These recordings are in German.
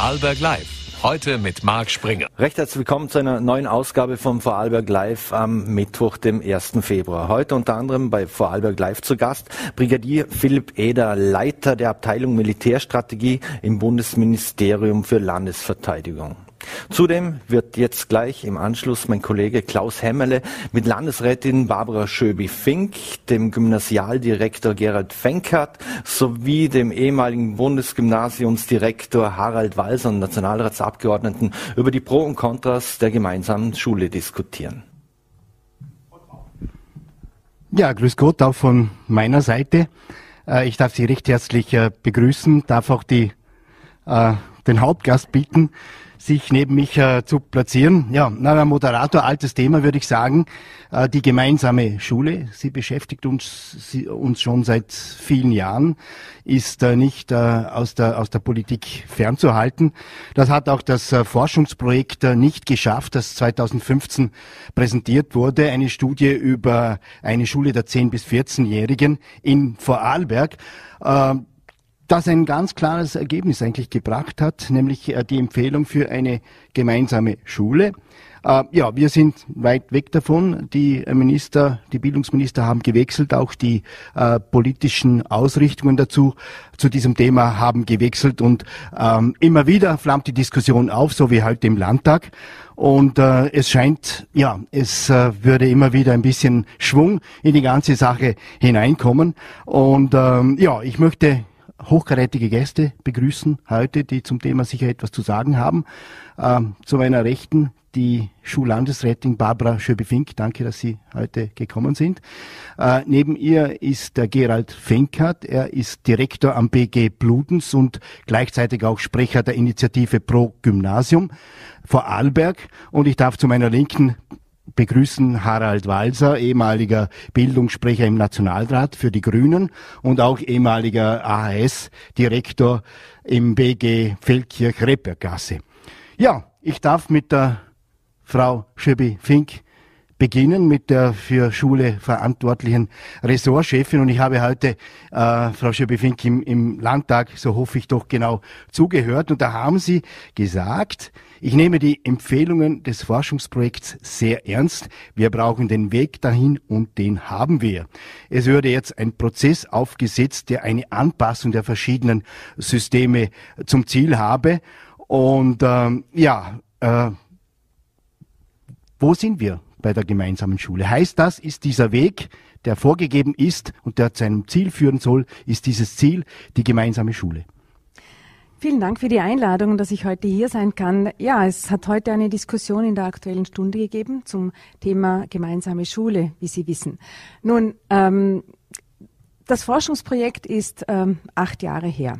Vorarlberg Live. Heute mit Marc Springer. Recht herzlich willkommen zu einer neuen Ausgabe vom Vorarlberg Live am Mittwoch, dem 1. Februar. Heute unter anderem bei Vorarlberg Live zu Gast Brigadier Philipp Eder, Leiter der Abteilung Militärstrategie im Bundesministerium für Landesverteidigung. Zudem wird jetzt gleich im Anschluss mein Kollege Klaus Hemmerle mit Landesrätin Barbara Schöbi-Fink, dem Gymnasialdirektor Gerald Fenkert sowie dem ehemaligen Bundesgymnasiumsdirektor Harald Walser und Nationalratsabgeordneten über die Pro und Kontras der gemeinsamen Schule diskutieren. Ja, grüß Gott auch von meiner Seite. Äh, ich darf Sie recht herzlich äh, begrüßen, darf auch die, äh, den Hauptgast bitten, sich neben mich äh, zu platzieren. Ja, na, Moderator, altes Thema würde ich sagen. Äh, die gemeinsame Schule, sie beschäftigt uns, sie, uns schon seit vielen Jahren, ist äh, nicht äh, aus, der, aus der Politik fernzuhalten. Das hat auch das äh, Forschungsprojekt äh, nicht geschafft, das 2015 präsentiert wurde. Eine Studie über eine Schule der 10- bis 14-Jährigen in Vorarlberg. Äh, das ein ganz klares Ergebnis eigentlich gebracht hat, nämlich äh, die Empfehlung für eine gemeinsame Schule. Äh, ja, wir sind weit weg davon. Die Minister, die Bildungsminister haben gewechselt, auch die äh, politischen Ausrichtungen dazu zu diesem Thema haben gewechselt und ähm, immer wieder flammt die Diskussion auf, so wie heute im Landtag. Und äh, es scheint, ja, es äh, würde immer wieder ein bisschen Schwung in die ganze Sache hineinkommen. Und ähm, ja, ich möchte hochkarätige Gäste begrüßen heute, die zum Thema sicher etwas zu sagen haben. Ähm, zu meiner Rechten die Schullandesrätin Barbara Schöbe-Fink. Danke, dass Sie heute gekommen sind. Äh, neben ihr ist der Gerald Fenkert. Er ist Direktor am BG Bludens und gleichzeitig auch Sprecher der Initiative Pro Gymnasium vor Arlberg. Und ich darf zu meiner Linken begrüßen Harald Walser, ehemaliger Bildungssprecher im Nationalrat für die Grünen und auch ehemaliger AHS-Direktor im BG Feldkirch-Reppergasse. Ja, ich darf mit der Frau Schöbi-Fink beginnen mit der für Schule verantwortlichen Ressortchefin. Und ich habe heute äh, Frau Schöbi-Fink im, im Landtag, so hoffe ich doch genau, zugehört. Und da haben Sie gesagt, ich nehme die Empfehlungen des Forschungsprojekts sehr ernst. Wir brauchen den Weg dahin und den haben wir. Es würde jetzt ein Prozess aufgesetzt, der eine Anpassung der verschiedenen Systeme zum Ziel habe. Und ähm, ja, äh, wo sind wir bei der gemeinsamen Schule? Heißt das, ist dieser Weg, der vorgegeben ist und der zu einem Ziel führen soll, ist dieses Ziel die gemeinsame Schule? Vielen Dank für die Einladung, dass ich heute hier sein kann. Ja, es hat heute eine Diskussion in der Aktuellen Stunde gegeben zum Thema gemeinsame Schule, wie Sie wissen. Nun, ähm, das Forschungsprojekt ist ähm, acht Jahre her.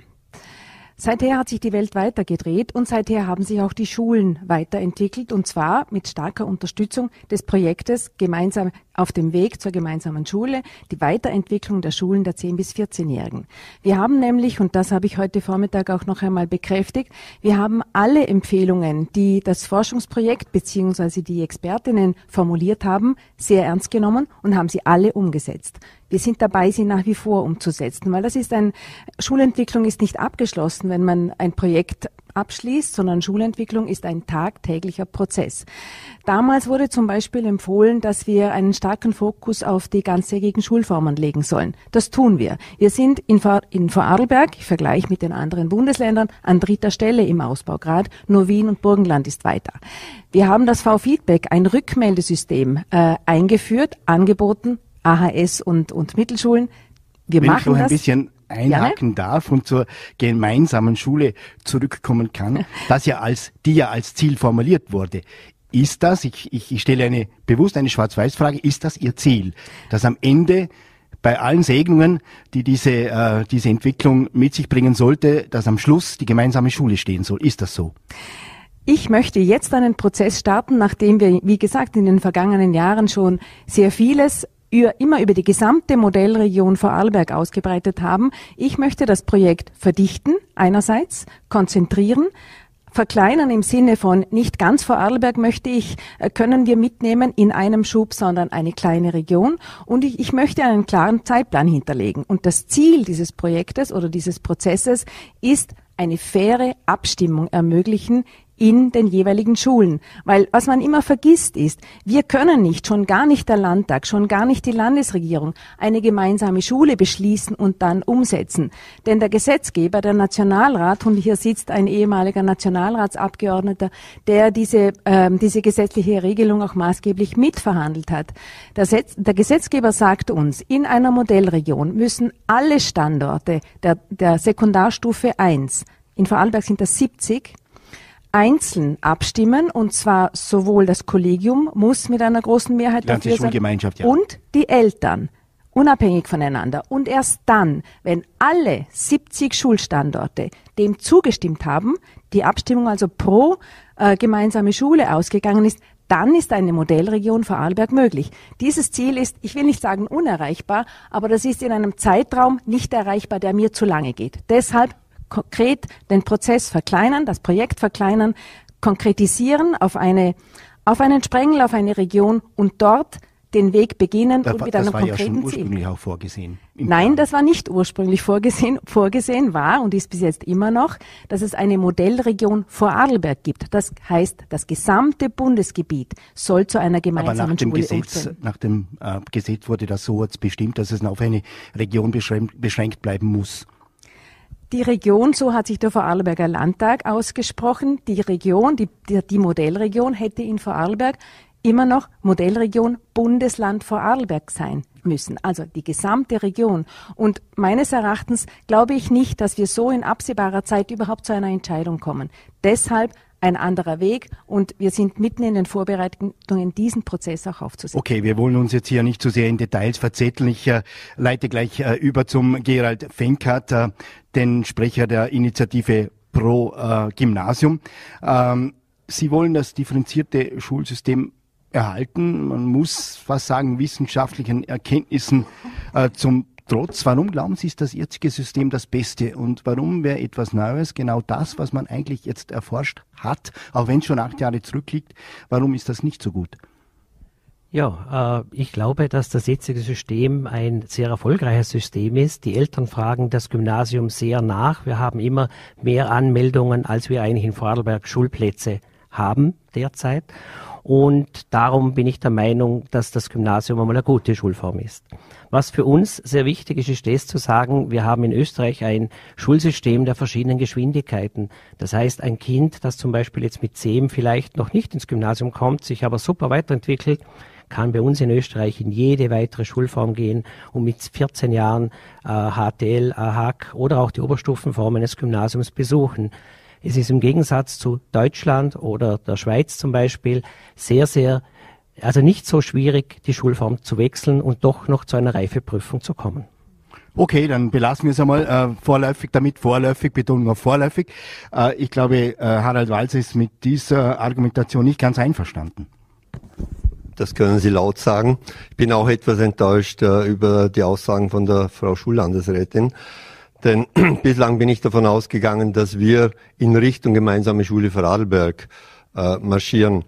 Seither hat sich die Welt weitergedreht und seither haben sich auch die Schulen weiterentwickelt und zwar mit starker Unterstützung des Projektes gemeinsam auf dem Weg zur gemeinsamen Schule, die Weiterentwicklung der Schulen der 10- bis 14-Jährigen. Wir haben nämlich, und das habe ich heute Vormittag auch noch einmal bekräftigt, wir haben alle Empfehlungen, die das Forschungsprojekt bzw. die Expertinnen formuliert haben, sehr ernst genommen und haben sie alle umgesetzt. Wir sind dabei, sie nach wie vor umzusetzen, weil das ist ein, Schulentwicklung ist nicht abgeschlossen, wenn man ein Projekt abschließt, sondern Schulentwicklung ist ein tagtäglicher Prozess. Damals wurde zum Beispiel empfohlen, dass wir einen starken Fokus auf die ganzjährigen Schulformen legen sollen. Das tun wir. Wir sind in, Vor in Vorarlberg, ich vergleiche mit den anderen Bundesländern, an dritter Stelle im Ausbaugrad. Nur Wien und Burgenland ist weiter. Wir haben das V-Feedback, ein Rückmeldesystem, äh, eingeführt, angeboten, AHS und, und Mittelschulen. Wir Wenn machen ich noch ein bisschen einhaken ja, darf und zur gemeinsamen Schule zurückkommen kann, das ja als, die ja als Ziel formuliert wurde. Ist das, ich, ich, ich stelle eine bewusst eine Schwarz-Weiß-Frage, ist das Ihr Ziel, dass am Ende bei allen Segnungen, die diese, äh, diese Entwicklung mit sich bringen sollte, dass am Schluss die gemeinsame Schule stehen soll? Ist das so? Ich möchte jetzt einen Prozess starten, nachdem wir, wie gesagt, in den vergangenen Jahren schon sehr vieles immer über die gesamte Modellregion Vorarlberg ausgebreitet haben. Ich möchte das Projekt verdichten, einerseits, konzentrieren, verkleinern im Sinne von nicht ganz Vorarlberg möchte ich, äh, können wir mitnehmen in einem Schub, sondern eine kleine Region. Und ich, ich möchte einen klaren Zeitplan hinterlegen. Und das Ziel dieses Projektes oder dieses Prozesses ist eine faire Abstimmung ermöglichen in den jeweiligen Schulen. Weil was man immer vergisst ist, wir können nicht, schon gar nicht der Landtag, schon gar nicht die Landesregierung, eine gemeinsame Schule beschließen und dann umsetzen. Denn der Gesetzgeber, der Nationalrat, und hier sitzt ein ehemaliger Nationalratsabgeordneter, der diese, ähm, diese gesetzliche Regelung auch maßgeblich mitverhandelt hat. Der, Setz, der Gesetzgeber sagt uns, in einer Modellregion müssen alle Standorte der, der Sekundarstufe 1, in Vorarlberg sind das 70, einzeln abstimmen und zwar sowohl das Kollegium muss mit einer großen Mehrheit dafür sein ja. und die Eltern unabhängig voneinander. Und erst dann, wenn alle 70 Schulstandorte dem zugestimmt haben, die Abstimmung also pro äh, gemeinsame Schule ausgegangen ist, dann ist eine Modellregion Vorarlberg möglich. Dieses Ziel ist, ich will nicht sagen unerreichbar, aber das ist in einem Zeitraum nicht erreichbar, der mir zu lange geht. Deshalb konkret den Prozess verkleinern, das Projekt verkleinern, konkretisieren auf eine auf einen Sprengel, auf eine Region und dort den Weg beginnen da, und mit einem konkreten Ziel. Das war ja schon ursprünglich Ziel. auch vorgesehen. Nein, Plan. das war nicht ursprünglich vorgesehen. Vorgesehen war und ist bis jetzt immer noch, dass es eine Modellregion Vorarlberg gibt. Das heißt, das gesamte Bundesgebiet soll zu einer gemeinsamen Aber nach dem Schule Gesetz, umstellen. nach dem äh, Gesetz wurde das so bestimmt, dass es auf eine Region beschränkt, beschränkt bleiben muss. Die Region, so hat sich der Vorarlberger Landtag ausgesprochen, die Region, die, die, die Modellregion hätte in Vorarlberg immer noch Modellregion Bundesland Vorarlberg sein müssen, also die gesamte Region. Und meines Erachtens glaube ich nicht, dass wir so in absehbarer Zeit überhaupt zu einer Entscheidung kommen. Deshalb ein anderer Weg und wir sind mitten in den Vorbereitungen, diesen Prozess auch aufzusetzen. Okay, wir wollen uns jetzt hier nicht zu sehr in Details verzetteln. Ich äh, leite gleich äh, über zum Gerald Fenkert, äh, den Sprecher der Initiative Pro äh, Gymnasium. Ähm, Sie wollen das differenzierte Schulsystem erhalten. Man muss fast sagen, wissenschaftlichen Erkenntnissen äh, zum Trotz, warum glauben Sie, ist das jetzige System das Beste? Und warum wäre etwas Neues genau das, was man eigentlich jetzt erforscht hat, auch wenn es schon acht Jahre zurückliegt, warum ist das nicht so gut? Ja, äh, ich glaube, dass das jetzige System ein sehr erfolgreiches System ist. Die Eltern fragen das Gymnasium sehr nach. Wir haben immer mehr Anmeldungen, als wir eigentlich in Vorarlberg Schulplätze haben derzeit. Und darum bin ich der Meinung, dass das Gymnasium einmal eine gute Schulform ist. Was für uns sehr wichtig ist, ist das zu sagen, wir haben in Österreich ein Schulsystem der verschiedenen Geschwindigkeiten. Das heißt, ein Kind, das zum Beispiel jetzt mit zehn vielleicht noch nicht ins Gymnasium kommt, sich aber super weiterentwickelt, kann bei uns in Österreich in jede weitere Schulform gehen und mit 14 Jahren äh, HTL, AHAC oder auch die Oberstufenformen des Gymnasiums besuchen. Es ist im Gegensatz zu Deutschland oder der Schweiz zum Beispiel sehr, sehr, also nicht so schwierig, die Schulform zu wechseln und doch noch zu einer Reifeprüfung zu kommen. Okay, dann belassen wir es einmal äh, vorläufig damit, vorläufig, Betonung auf vorläufig. Äh, ich glaube, äh, Harald Walzer ist mit dieser Argumentation nicht ganz einverstanden. Das können Sie laut sagen. Ich bin auch etwas enttäuscht äh, über die Aussagen von der Frau Schullandesrätin. Denn bislang bin ich davon ausgegangen, dass wir in Richtung gemeinsame Schule Vorarlberg äh, marschieren.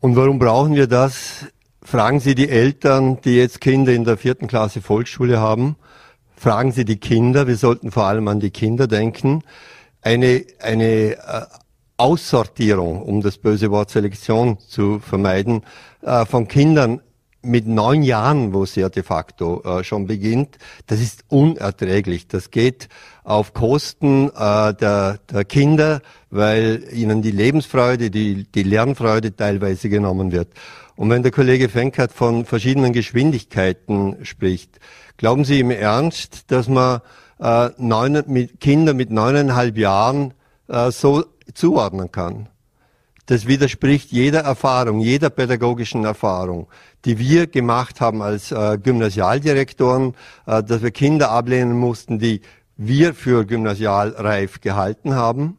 Und warum brauchen wir das? Fragen Sie die Eltern, die jetzt Kinder in der vierten Klasse Volksschule haben. Fragen Sie die Kinder. Wir sollten vor allem an die Kinder denken. Eine, eine äh, Aussortierung, um das böse Wort Selektion zu vermeiden, äh, von Kindern mit neun Jahren, wo es ja de facto äh, schon beginnt, das ist unerträglich. Das geht auf Kosten äh, der, der Kinder, weil ihnen die Lebensfreude, die, die Lernfreude teilweise genommen wird. Und wenn der Kollege Fenkert von verschiedenen Geschwindigkeiten spricht, glauben Sie im Ernst, dass man äh, neun, mit Kinder mit neuneinhalb Jahren äh, so zuordnen kann? Das widerspricht jeder Erfahrung, jeder pädagogischen Erfahrung, die wir gemacht haben als äh, Gymnasialdirektoren, äh, dass wir Kinder ablehnen mussten, die wir für gymnasialreif gehalten haben.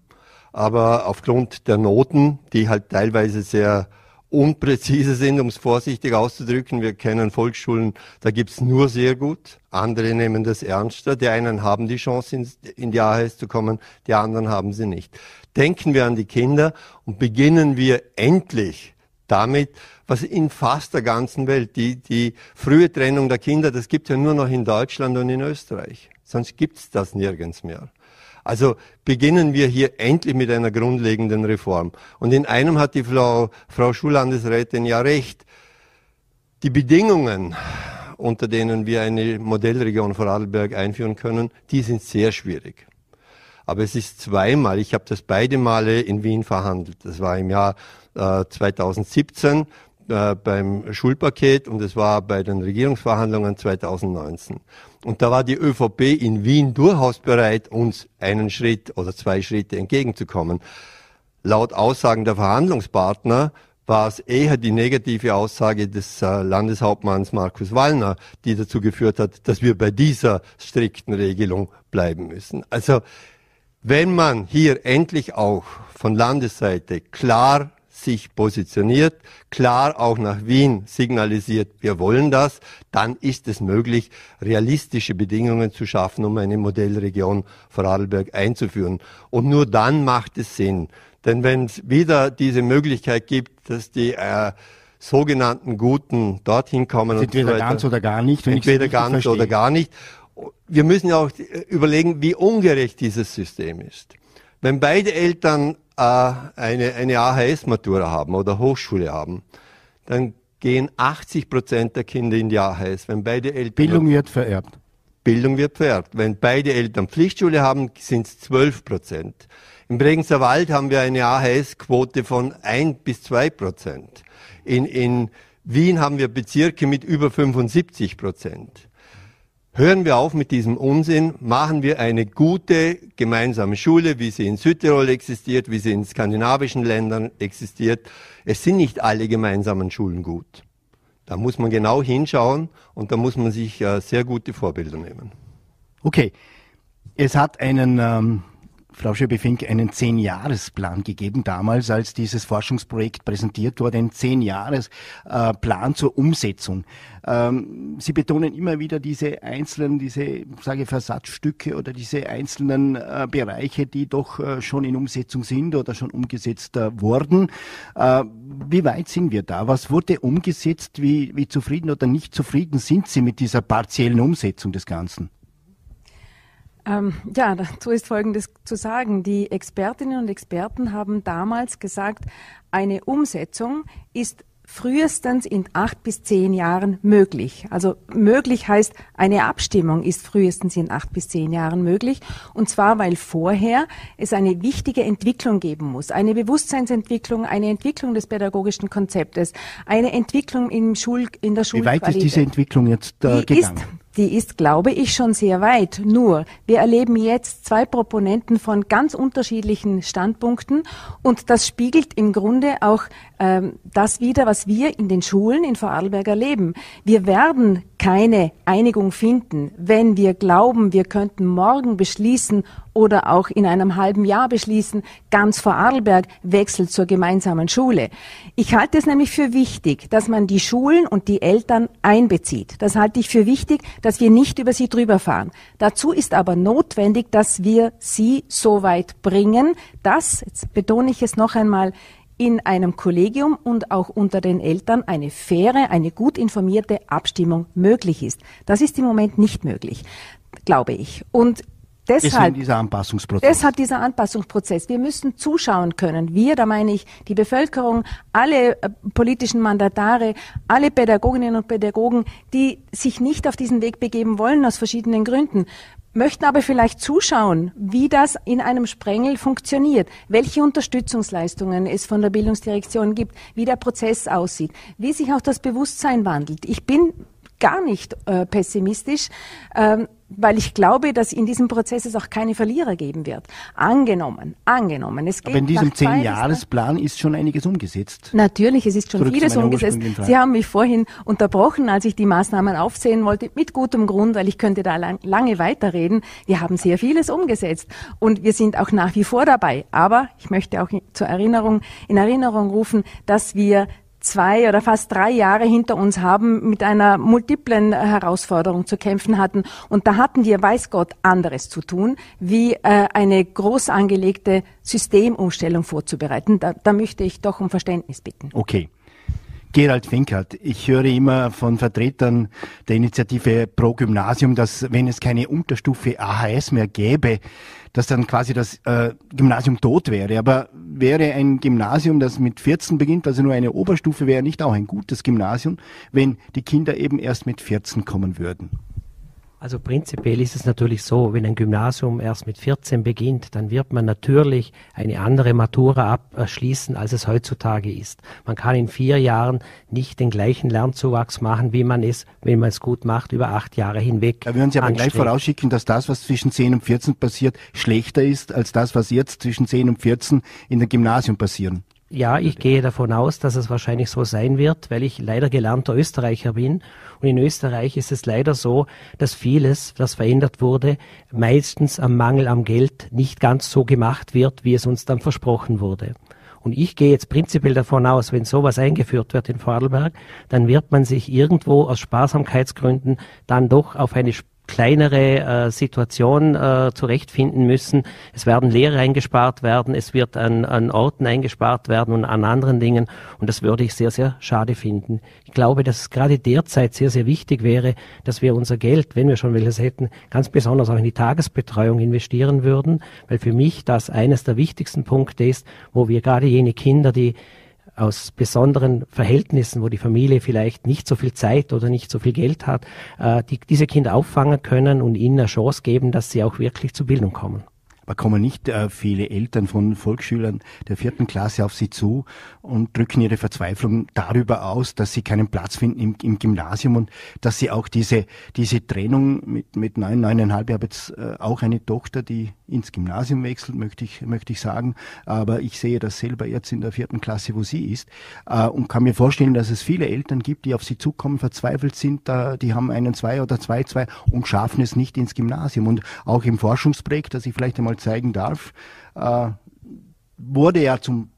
Aber aufgrund der Noten, die halt teilweise sehr unpräzise sind, um es vorsichtig auszudrücken. Wir kennen Volksschulen, da gibt's nur sehr gut. Andere nehmen das ernster. Die einen haben die Chance, in die AHS zu kommen, die anderen haben sie nicht. Denken wir an die Kinder und beginnen wir endlich damit, was in fast der ganzen Welt, die, die frühe Trennung der Kinder, das gibt ja nur noch in Deutschland und in Österreich. Sonst gibt's das nirgends mehr. Also beginnen wir hier endlich mit einer grundlegenden Reform. Und in einem hat die Frau, Frau Schullandesrätin ja recht. Die Bedingungen, unter denen wir eine Modellregion Vorarlberg einführen können, die sind sehr schwierig. Aber es ist zweimal, ich habe das beide Male in Wien verhandelt. Das war im Jahr äh, 2017 äh, beim Schulpaket und es war bei den Regierungsverhandlungen 2019. Und da war die ÖVP in Wien durchaus bereit, uns einen Schritt oder zwei Schritte entgegenzukommen. Laut Aussagen der Verhandlungspartner war es eher die negative Aussage des äh, Landeshauptmanns Markus Wallner, die dazu geführt hat, dass wir bei dieser strikten Regelung bleiben müssen. Also wenn man hier endlich auch von Landesseite klar sich positioniert, klar auch nach Wien signalisiert, wir wollen das, dann ist es möglich, realistische Bedingungen zu schaffen, um eine Modellregion Vorarlberg einzuführen. Und nur dann macht es Sinn. Denn wenn es wieder diese Möglichkeit gibt, dass die äh, sogenannten Guten dorthin kommen. Entweder so ganz oder gar nicht. Entweder ganz verstehe. oder gar nicht. Wir müssen ja auch überlegen, wie ungerecht dieses System ist. Wenn beide Eltern äh, eine, eine AHS-Matura haben oder Hochschule haben, dann gehen 80 Prozent der Kinder in die AHS. Wenn beide Eltern Bildung wird vererbt. Bildung wird vererbt. Wenn beide Eltern Pflichtschule haben, sind es 12 Prozent. Im Bregenzer Wald haben wir eine AHS-Quote von 1 bis 2 Prozent. In, in Wien haben wir Bezirke mit über 75 Prozent. Hören wir auf mit diesem Unsinn, machen wir eine gute gemeinsame Schule, wie sie in Südtirol existiert, wie sie in skandinavischen Ländern existiert. Es sind nicht alle gemeinsamen Schulen gut. Da muss man genau hinschauen und da muss man sich äh, sehr gute Vorbilder nehmen. Okay. Es hat einen ähm, Frau Schöbefink einen Zehn-Jahres-Plan gegeben, damals, als dieses Forschungsprojekt präsentiert wurde, ein Zehn-Jahres-Plan zur Umsetzung. Ähm, Sie betonen immer wieder diese einzelnen, diese, sage Versatzstücke oder diese einzelnen äh, Bereiche, die doch äh, schon in Umsetzung sind oder schon umgesetzt äh, wurden. Wie weit sind wir da? Was wurde umgesetzt? Wie, wie zufrieden oder nicht zufrieden sind Sie mit dieser partiellen Umsetzung des Ganzen? Ähm, ja, dazu ist Folgendes zu sagen. Die Expertinnen und Experten haben damals gesagt, eine Umsetzung ist frühestens in acht bis zehn Jahren möglich. Also möglich heißt, eine Abstimmung ist frühestens in acht bis zehn Jahren möglich. Und zwar, weil vorher es eine wichtige Entwicklung geben muss. Eine Bewusstseinsentwicklung, eine Entwicklung des pädagogischen Konzeptes, eine Entwicklung im Schul, in der Schulqualität. Wie weit ist diese Entwicklung jetzt äh, gegangen? Ist, die ist, glaube ich, schon sehr weit. Nur, wir erleben jetzt zwei Proponenten von ganz unterschiedlichen Standpunkten und das spiegelt im Grunde auch ähm, das wider, was wir in den Schulen in Vorarlberg erleben. Wir werden keine Einigung finden, wenn wir glauben, wir könnten morgen beschließen oder auch in einem halben Jahr beschließen, ganz Vorarlberg wechselt zur gemeinsamen Schule. Ich halte es nämlich für wichtig, dass man die Schulen und die Eltern einbezieht. Das halte ich für wichtig, dass wir nicht über sie drüber fahren. Dazu ist aber notwendig, dass wir sie so weit bringen, dass, jetzt betone ich es noch einmal, in einem Kollegium und auch unter den Eltern eine faire, eine gut informierte Abstimmung möglich ist. Das ist im Moment nicht möglich, glaube ich. Und Deshalb, dieser Anpassungsprozess. deshalb dieser Anpassungsprozess. Wir müssen zuschauen können. Wir, da meine ich die Bevölkerung, alle äh, politischen Mandatare, alle Pädagoginnen und Pädagogen, die sich nicht auf diesen Weg begeben wollen aus verschiedenen Gründen möchten aber vielleicht zuschauen, wie das in einem Sprengel funktioniert, welche Unterstützungsleistungen es von der Bildungsdirektion gibt, wie der Prozess aussieht, wie sich auch das Bewusstsein wandelt. Ich bin gar nicht äh, pessimistisch. Ähm, weil ich glaube, dass in diesem Prozess es auch keine Verlierer geben wird. Angenommen, angenommen. Es geht Aber in diesem Zehn-Jahres-Plan ist schon einiges umgesetzt. Natürlich, es ist schon Zurück vieles umgesetzt. Sie haben mich vorhin unterbrochen, als ich die Maßnahmen aufzählen wollte, mit gutem Grund, weil ich könnte da lang, lange weiterreden. Wir haben sehr vieles umgesetzt und wir sind auch nach wie vor dabei. Aber ich möchte auch zur Erinnerung, in Erinnerung rufen, dass wir zwei oder fast drei Jahre hinter uns haben, mit einer multiplen Herausforderung zu kämpfen hatten. Und da hatten wir, weiß Gott, anderes zu tun, wie äh, eine groß angelegte Systemumstellung vorzubereiten. Da, da möchte ich doch um Verständnis bitten. Okay. Gerald Finkert, ich höre immer von Vertretern der Initiative Pro Gymnasium, dass wenn es keine Unterstufe AHS mehr gäbe, dass dann quasi das äh, Gymnasium tot wäre. Aber wäre ein Gymnasium, das mit 14 beginnt, also nur eine Oberstufe wäre, nicht auch ein gutes Gymnasium, wenn die Kinder eben erst mit 14 kommen würden? Also prinzipiell ist es natürlich so, wenn ein Gymnasium erst mit 14 beginnt, dann wird man natürlich eine andere Matura abschließen, als es heutzutage ist. Man kann in vier Jahren nicht den gleichen Lernzuwachs machen, wie man es, wenn man es gut macht, über acht Jahre hinweg. Da würden Sie aber gleich vorausschicken, dass das, was zwischen 10 und 14 passiert, schlechter ist als das, was jetzt zwischen 10 und 14 in der Gymnasium passieren. Ja, ich gehe davon aus, dass es wahrscheinlich so sein wird, weil ich leider gelernter Österreicher bin. Und in Österreich ist es leider so, dass vieles, das verändert wurde, meistens am Mangel am Geld nicht ganz so gemacht wird, wie es uns dann versprochen wurde. Und ich gehe jetzt prinzipiell davon aus, wenn sowas eingeführt wird in Vorarlberg, dann wird man sich irgendwo aus Sparsamkeitsgründen dann doch auf eine kleinere äh, Situation äh, zurechtfinden müssen. Es werden Lehre eingespart werden, es wird an, an Orten eingespart werden und an anderen Dingen. Und das würde ich sehr, sehr schade finden. Ich glaube, dass es gerade derzeit sehr, sehr wichtig wäre, dass wir unser Geld, wenn wir schon welches hätten, ganz besonders auch in die Tagesbetreuung investieren würden, weil für mich das eines der wichtigsten Punkte ist, wo wir gerade jene Kinder, die aus besonderen Verhältnissen, wo die Familie vielleicht nicht so viel Zeit oder nicht so viel Geld hat, äh, die, diese Kinder auffangen können und ihnen eine Chance geben, dass sie auch wirklich zur Bildung kommen. Kommen nicht äh, viele Eltern von Volksschülern der vierten Klasse auf sie zu und drücken ihre Verzweiflung darüber aus, dass sie keinen Platz finden im, im Gymnasium und dass sie auch diese, diese Trennung mit, mit neun, neuneinhalb, ich habe jetzt äh, auch eine Tochter, die ins Gymnasium wechselt, möchte ich, möchte ich sagen. Aber ich sehe das selber jetzt in der vierten Klasse, wo sie ist äh, und kann mir vorstellen, dass es viele Eltern gibt, die auf sie zukommen, verzweifelt sind, da, die haben einen zwei oder zwei, zwei und schaffen es nicht ins Gymnasium. Und auch im Forschungsprojekt, das ich vielleicht einmal zeigen darf, äh, wurde ja zum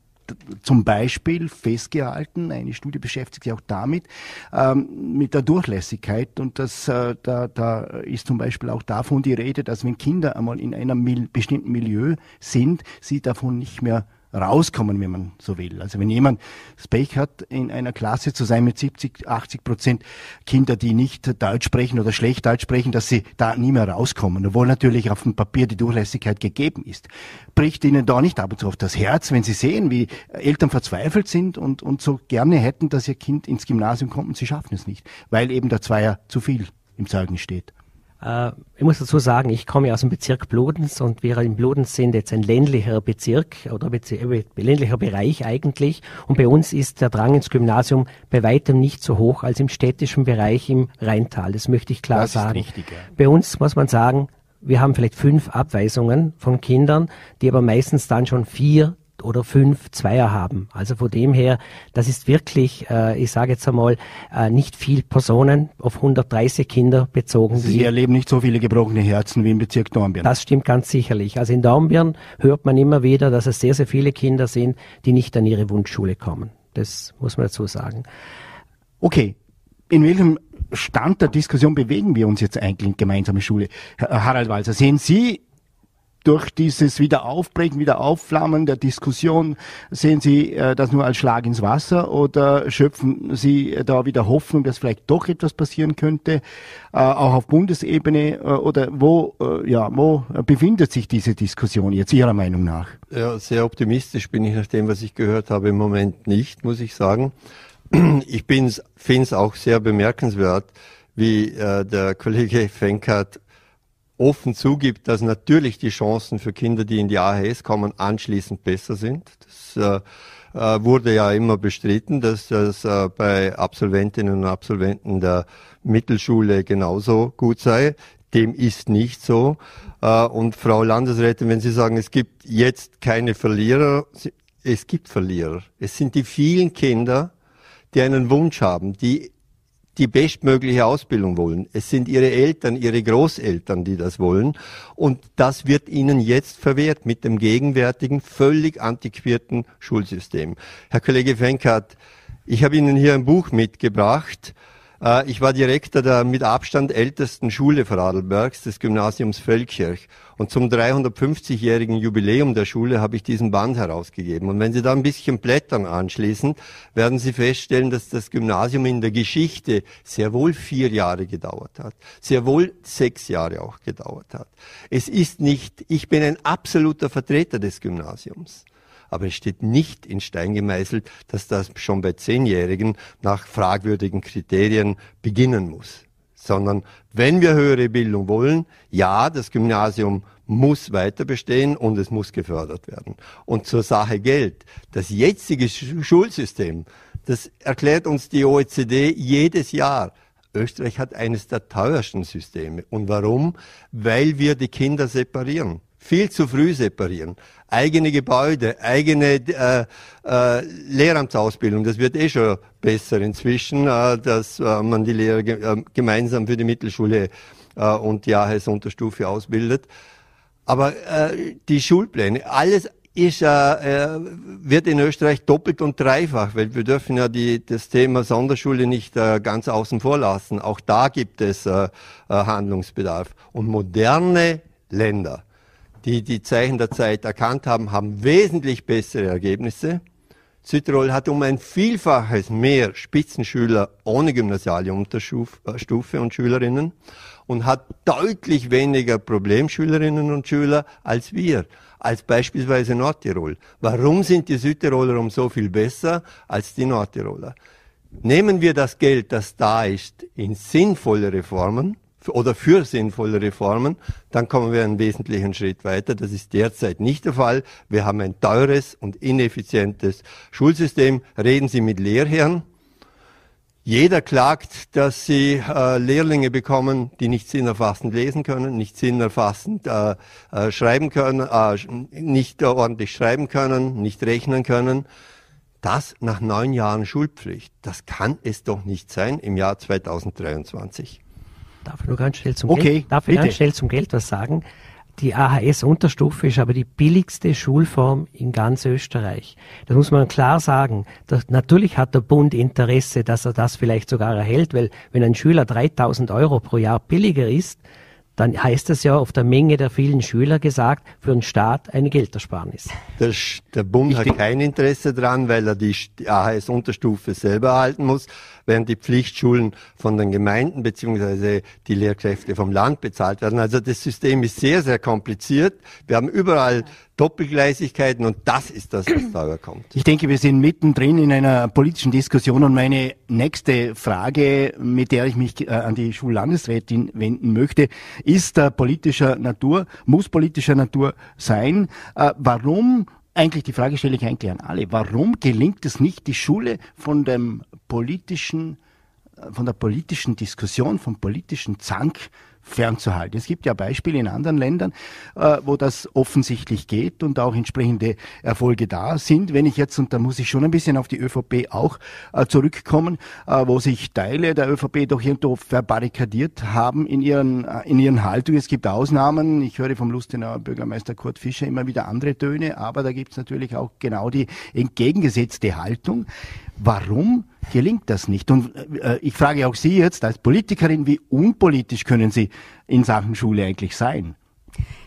zum Beispiel festgehalten, eine Studie beschäftigt sich auch damit, ähm, mit der Durchlässigkeit. Und das, äh, da, da ist zum Beispiel auch davon die Rede, dass wenn Kinder einmal in einem mil bestimmten Milieu sind, sie davon nicht mehr rauskommen, wenn man so will. Also wenn jemand das Pech hat, in einer Klasse zu sein mit 70, 80 Prozent Kinder, die nicht Deutsch sprechen oder schlecht Deutsch sprechen, dass sie da nie mehr rauskommen, obwohl natürlich auf dem Papier die Durchlässigkeit gegeben ist. Bricht ihnen da nicht ab und zu auf das Herz, wenn sie sehen, wie Eltern verzweifelt sind und, und so gerne hätten, dass ihr Kind ins Gymnasium kommt und sie schaffen es nicht, weil eben der Zweier zu viel im Zeugnis steht. Äh, ich muss dazu sagen, ich komme aus dem Bezirk Bludenz und wir in Bludenz sind jetzt ein ländlicher Bezirk oder Bezir äh, ländlicher Bereich eigentlich. Und bei uns ist der Drang ins Gymnasium bei weitem nicht so hoch als im städtischen Bereich im Rheintal. Das möchte ich klar das sagen. Ist richtig, ja. Bei uns muss man sagen, wir haben vielleicht fünf Abweisungen von Kindern, die aber meistens dann schon vier, oder fünf Zweier haben. Also von dem her, das ist wirklich, äh, ich sage jetzt einmal, äh, nicht viel Personen auf 130 Kinder bezogen. Sie erleben nicht so viele gebrochene Herzen wie im Bezirk Dornbirn. Das stimmt ganz sicherlich. Also in Dornbirn hört man immer wieder, dass es sehr, sehr viele Kinder sind, die nicht an ihre Wunschschule kommen. Das muss man dazu sagen. Okay. In welchem Stand der Diskussion bewegen wir uns jetzt eigentlich in gemeinsame Schule? Harald Walser, sehen Sie durch dieses Wiederaufbrechen, Wiederaufflammen der Diskussion, sehen Sie äh, das nur als Schlag ins Wasser oder schöpfen Sie da wieder Hoffnung, dass vielleicht doch etwas passieren könnte, äh, auch auf Bundesebene äh, oder wo, äh, ja, wo befindet sich diese Diskussion jetzt Ihrer Meinung nach? Ja, sehr optimistisch bin ich nach dem, was ich gehört habe, im Moment nicht, muss ich sagen. Ich finde es auch sehr bemerkenswert, wie äh, der Kollege Fenkert offen zugibt, dass natürlich die Chancen für Kinder, die in die AHS kommen, anschließend besser sind. Das äh, äh, wurde ja immer bestritten, dass das äh, bei Absolventinnen und Absolventen der Mittelschule genauso gut sei. Dem ist nicht so. Äh, und Frau Landesrätin, wenn Sie sagen, es gibt jetzt keine Verlierer, es gibt Verlierer. Es sind die vielen Kinder, die einen Wunsch haben, die die bestmögliche Ausbildung wollen. Es sind ihre Eltern, ihre Großeltern, die das wollen. Und das wird ihnen jetzt verwehrt mit dem gegenwärtigen, völlig antiquierten Schulsystem. Herr Kollege Fenkert, ich habe Ihnen hier ein Buch mitgebracht. Äh, ich war Direktor der mit Abstand ältesten Schule Vorarlbergs, des Gymnasiums Völkirch. Und zum 350-jährigen Jubiläum der Schule habe ich diesen Band herausgegeben. Und wenn Sie da ein bisschen blättern anschließend, werden Sie feststellen, dass das Gymnasium in der Geschichte sehr wohl vier Jahre gedauert hat. Sehr wohl sechs Jahre auch gedauert hat. Es ist nicht, ich bin ein absoluter Vertreter des Gymnasiums. Aber es steht nicht in Stein gemeißelt, dass das schon bei Zehnjährigen nach fragwürdigen Kriterien beginnen muss. Sondern wenn wir höhere Bildung wollen, ja, das Gymnasium muss weiter bestehen und es muss gefördert werden. Und zur Sache Geld. Das jetzige Schulsystem, das erklärt uns die OECD jedes Jahr. Österreich hat eines der teuersten Systeme. Und warum? Weil wir die Kinder separieren viel zu früh separieren. Eigene Gebäude, eigene äh, äh, Lehramtsausbildung, das wird eh schon besser inzwischen, äh, dass äh, man die Lehrer ge äh, gemeinsam für die Mittelschule äh, und die AHS-Unterstufe ausbildet. Aber äh, die Schulpläne, alles ist, äh, äh, wird in Österreich doppelt und dreifach, weil wir dürfen ja die, das Thema Sonderschule nicht äh, ganz außen vor lassen. Auch da gibt es äh, äh, Handlungsbedarf. Und moderne Länder, die die Zeichen der Zeit erkannt haben, haben wesentlich bessere Ergebnisse. Südtirol hat um ein Vielfaches mehr Spitzenschüler ohne gymnasiale Unterstufe und Schülerinnen und hat deutlich weniger Problemschülerinnen und Schüler als wir, als beispielsweise Nordtirol. Warum sind die Südtiroler um so viel besser als die Nordtiroler? Nehmen wir das Geld, das da ist, in sinnvolle Reformen, oder für sinnvolle Reformen, dann kommen wir einen wesentlichen Schritt weiter. Das ist derzeit nicht der Fall. Wir haben ein teures und ineffizientes Schulsystem. Reden Sie mit Lehrherren. Jeder klagt, dass sie äh, Lehrlinge bekommen, die nicht sinnerfassend lesen können, nicht sinnerfassend äh, äh, schreiben können, äh, nicht ordentlich schreiben können, nicht rechnen können. Das nach neun Jahren Schulpflicht. Das kann es doch nicht sein im Jahr 2023. Darf ich nur ganz schnell zum, okay, Geld, darf ich ganz schnell zum Geld was sagen? Die AHS-Unterstufe ist aber die billigste Schulform in ganz Österreich. Das muss man klar sagen. Das, natürlich hat der Bund Interesse, dass er das vielleicht sogar erhält, weil wenn ein Schüler 3000 Euro pro Jahr billiger ist, dann heißt das ja auf der Menge der vielen Schüler gesagt, für den Staat eine Geldersparnis. Der, der Bund ich hat kein Interesse daran, weil er die AHS-Unterstufe selber erhalten muss während die Pflichtschulen von den Gemeinden beziehungsweise die Lehrkräfte vom Land bezahlt werden. Also das System ist sehr, sehr kompliziert. Wir haben überall Doppelgleisigkeiten und das ist das, was teuer kommt. Ich denke, wir sind mittendrin in einer politischen Diskussion und meine nächste Frage, mit der ich mich äh, an die Schullandesrätin wenden möchte, ist äh, politischer Natur, muss politischer Natur sein. Äh, warum eigentlich die Frage stelle ich eigentlich an alle. Warum gelingt es nicht, die Schule von dem politischen, äh, von der politischen Diskussion, vom politischen Zank fernzuhalten. Es gibt ja Beispiele in anderen Ländern, äh, wo das offensichtlich geht und auch entsprechende Erfolge da sind. Wenn ich jetzt, und da muss ich schon ein bisschen auf die ÖVP auch äh, zurückkommen, äh, wo sich Teile der ÖVP doch irgendwo verbarrikadiert haben in ihren, äh, in ihren Haltungen. Es gibt Ausnahmen. Ich höre vom Lustenauer Bürgermeister Kurt Fischer immer wieder andere Töne, aber da gibt es natürlich auch genau die entgegengesetzte Haltung. Warum gelingt das nicht? Und äh, ich frage auch Sie jetzt als Politikerin, wie unpolitisch können Sie in Sachen Schule eigentlich sein?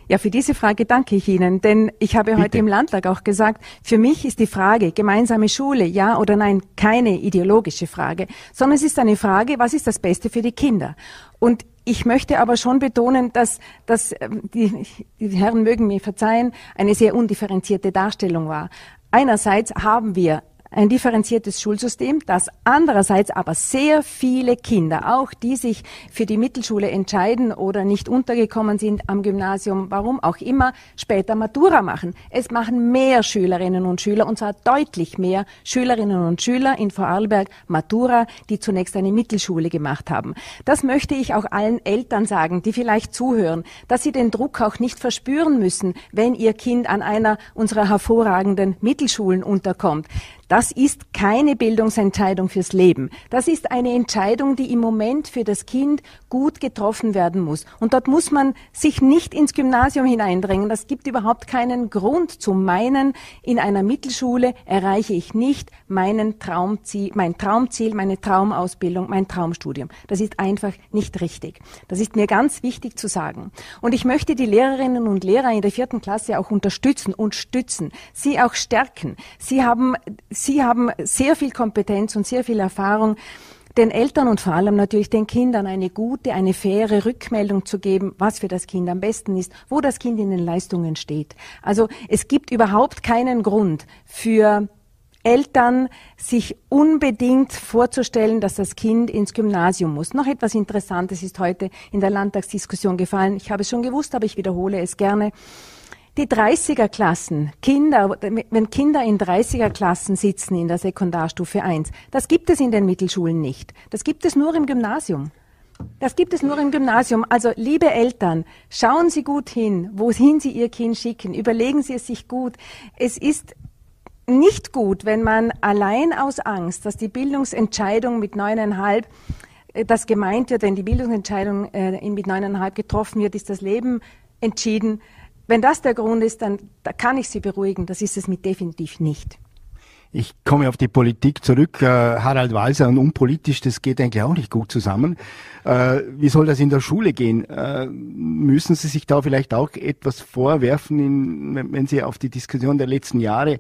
Ja, für diese Frage danke ich Ihnen, denn ich habe Bitte. heute im Landtag auch gesagt, für mich ist die Frage gemeinsame Schule, ja oder nein, keine ideologische Frage, sondern es ist eine Frage, was ist das Beste für die Kinder? Und ich möchte aber schon betonen, dass, dass ähm, die, die Herren mögen mir verzeihen, eine sehr undifferenzierte Darstellung war. Einerseits haben wir ein differenziertes Schulsystem, das andererseits aber sehr viele Kinder, auch die sich für die Mittelschule entscheiden oder nicht untergekommen sind am Gymnasium, warum auch immer, später Matura machen. Es machen mehr Schülerinnen und Schüler, und zwar deutlich mehr Schülerinnen und Schüler in Vorarlberg Matura, die zunächst eine Mittelschule gemacht haben. Das möchte ich auch allen Eltern sagen, die vielleicht zuhören, dass sie den Druck auch nicht verspüren müssen, wenn ihr Kind an einer unserer hervorragenden Mittelschulen unterkommt Das ist keine Bildungsentscheidung fürs Leben. Das ist eine Entscheidung, die im Moment für das Kind gut getroffen werden muss. Und dort muss man sich nicht ins Gymnasium hineindrängen. Das gibt überhaupt keinen Grund zu meinen, in einer Mittelschule erreiche ich nicht meinen Traumziel, mein Traumziel, meine Traumausbildung, mein Traumstudium. Das ist einfach nicht richtig. Das ist mir ganz wichtig zu sagen. Und ich möchte die Lehrerinnen und Lehrer in der vierten Klasse auch unterstützen und stützen, sie auch stärken. Sie haben Sie haben sehr viel Kompetenz und sehr viel Erfahrung, den Eltern und vor allem natürlich den Kindern eine gute, eine faire Rückmeldung zu geben, was für das Kind am besten ist, wo das Kind in den Leistungen steht. Also es gibt überhaupt keinen Grund für Eltern sich unbedingt vorzustellen, dass das Kind ins Gymnasium muss. Noch etwas Interessantes ist heute in der Landtagsdiskussion gefallen. Ich habe es schon gewusst, aber ich wiederhole es gerne. Die 30er-Klassen, Kinder, wenn Kinder in 30er-Klassen sitzen in der Sekundarstufe 1, das gibt es in den Mittelschulen nicht. Das gibt es nur im Gymnasium. Das gibt es nur im Gymnasium. Also, liebe Eltern, schauen Sie gut hin, wohin Sie Ihr Kind schicken. Überlegen Sie es sich gut. Es ist nicht gut, wenn man allein aus Angst, dass die Bildungsentscheidung mit neuneinhalb äh, das gemeint wird, wenn die Bildungsentscheidung äh, mit neuneinhalb getroffen wird, ist das Leben entschieden. Wenn das der Grund ist, dann da kann ich Sie beruhigen. Das ist es mit definitiv nicht. Ich komme auf die Politik zurück. Äh, Harald Walser und unpolitisch, das geht eigentlich auch nicht gut zusammen. Äh, wie soll das in der Schule gehen? Äh, müssen Sie sich da vielleicht auch etwas vorwerfen, wenn Sie auf die Diskussion der letzten Jahre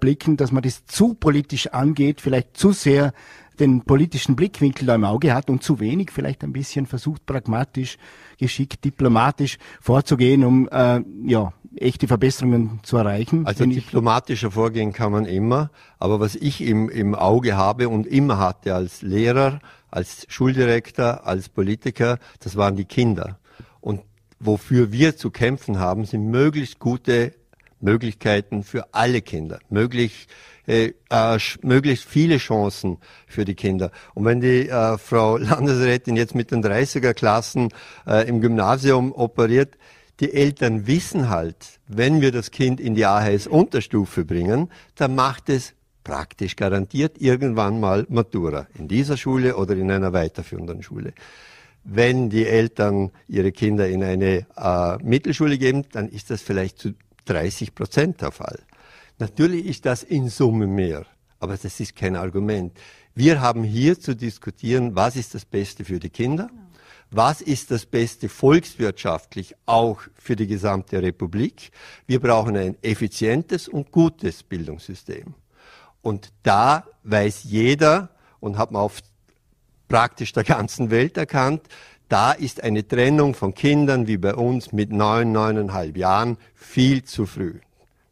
blicken, dass man das zu politisch angeht, vielleicht zu sehr den politischen Blickwinkel da im Auge hat und zu wenig vielleicht ein bisschen versucht, pragmatisch, geschickt, diplomatisch vorzugehen, um äh, ja, echte Verbesserungen zu erreichen. Also diplomatischer vorgehen kann man immer, aber was ich im, im Auge habe und immer hatte als Lehrer, als Schuldirektor, als Politiker, das waren die Kinder. Und wofür wir zu kämpfen haben, sind möglichst gute Möglichkeiten für alle Kinder, möglich, äh, äh, möglichst viele Chancen für die Kinder. Und wenn die äh, Frau Landesrätin jetzt mit den 30er Klassen äh, im Gymnasium operiert, die Eltern wissen halt, wenn wir das Kind in die AHS-Unterstufe bringen, dann macht es praktisch garantiert irgendwann mal Matura. In dieser Schule oder in einer weiterführenden Schule. Wenn die Eltern ihre Kinder in eine äh, Mittelschule geben, dann ist das vielleicht zu 30 Prozent der Fall. Natürlich ist das in Summe mehr, aber das ist kein Argument. Wir haben hier zu diskutieren, was ist das Beste für die Kinder, was ist das Beste volkswirtschaftlich auch für die gesamte Republik. Wir brauchen ein effizientes und gutes Bildungssystem. Und da weiß jeder und hat man auf praktisch der ganzen Welt erkannt, da ist eine Trennung von Kindern wie bei uns mit neun, neuneinhalb Jahren viel zu früh.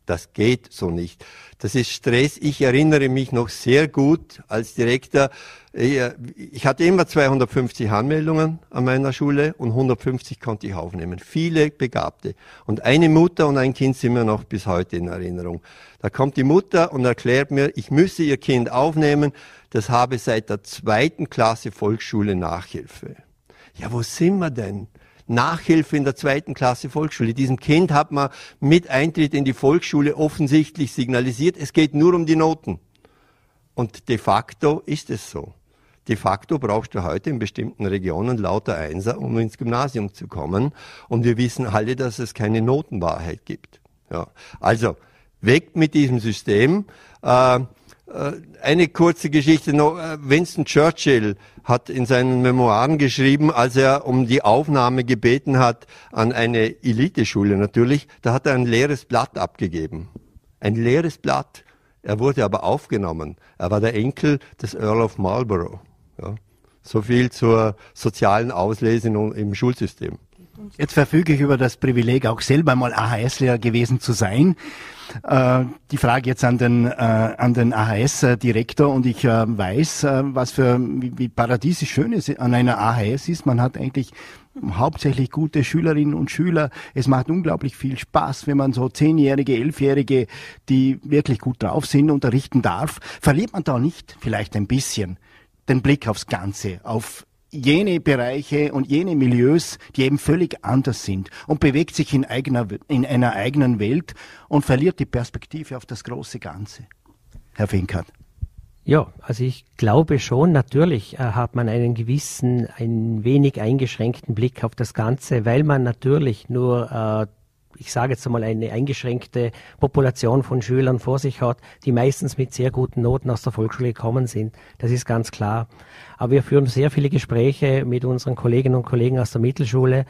Das geht so nicht. Das ist Stress. Ich erinnere mich noch sehr gut als Direktor. Äh, ich hatte immer 250 Anmeldungen an meiner Schule und 150 konnte ich aufnehmen. Viele Begabte. Und eine Mutter und ein Kind sind mir noch bis heute in Erinnerung. Da kommt die Mutter und erklärt mir, ich müsse ihr Kind aufnehmen. Das habe seit der zweiten Klasse Volksschule Nachhilfe. Ja, wo sind wir denn? Nachhilfe in der zweiten Klasse Volksschule. Diesem Kind hat man mit Eintritt in die Volksschule offensichtlich signalisiert, es geht nur um die Noten. Und de facto ist es so. De facto brauchst du heute in bestimmten Regionen lauter Einser, um ins Gymnasium zu kommen. Und wir wissen alle, dass es keine Notenwahrheit gibt. Ja. Also, weg mit diesem System. Äh, eine kurze Geschichte noch. Äh, Winston Churchill hat in seinen Memoiren geschrieben, als er um die Aufnahme gebeten hat an eine Eliteschule natürlich, da hat er ein leeres Blatt abgegeben. Ein leeres Blatt. Er wurde aber aufgenommen. Er war der Enkel des Earl of Marlborough. Ja. So viel zur sozialen Auslese im Schulsystem. Jetzt verfüge ich über das Privileg, auch selber mal AHS-Lehrer gewesen zu sein. Äh, die Frage jetzt an den, äh, an den AHS-Direktor und ich äh, weiß, äh, was für, wie, wie paradiesisch schön es an einer AHS ist. Man hat eigentlich hauptsächlich gute Schülerinnen und Schüler. Es macht unglaublich viel Spaß, wenn man so Zehnjährige, Elfjährige, die wirklich gut drauf sind, unterrichten darf. Verliert man da nicht vielleicht ein bisschen den Blick aufs Ganze, auf jene Bereiche und jene Milieus, die eben völlig anders sind und bewegt sich in, eigener, in einer eigenen Welt und verliert die Perspektive auf das große Ganze. Herr Finkert? Ja, also ich glaube schon, natürlich äh, hat man einen gewissen, ein wenig eingeschränkten Blick auf das Ganze, weil man natürlich nur äh, ich sage jetzt einmal, eine eingeschränkte Population von Schülern vor sich hat, die meistens mit sehr guten Noten aus der Volksschule gekommen sind. Das ist ganz klar. Aber wir führen sehr viele Gespräche mit unseren Kolleginnen und Kollegen aus der Mittelschule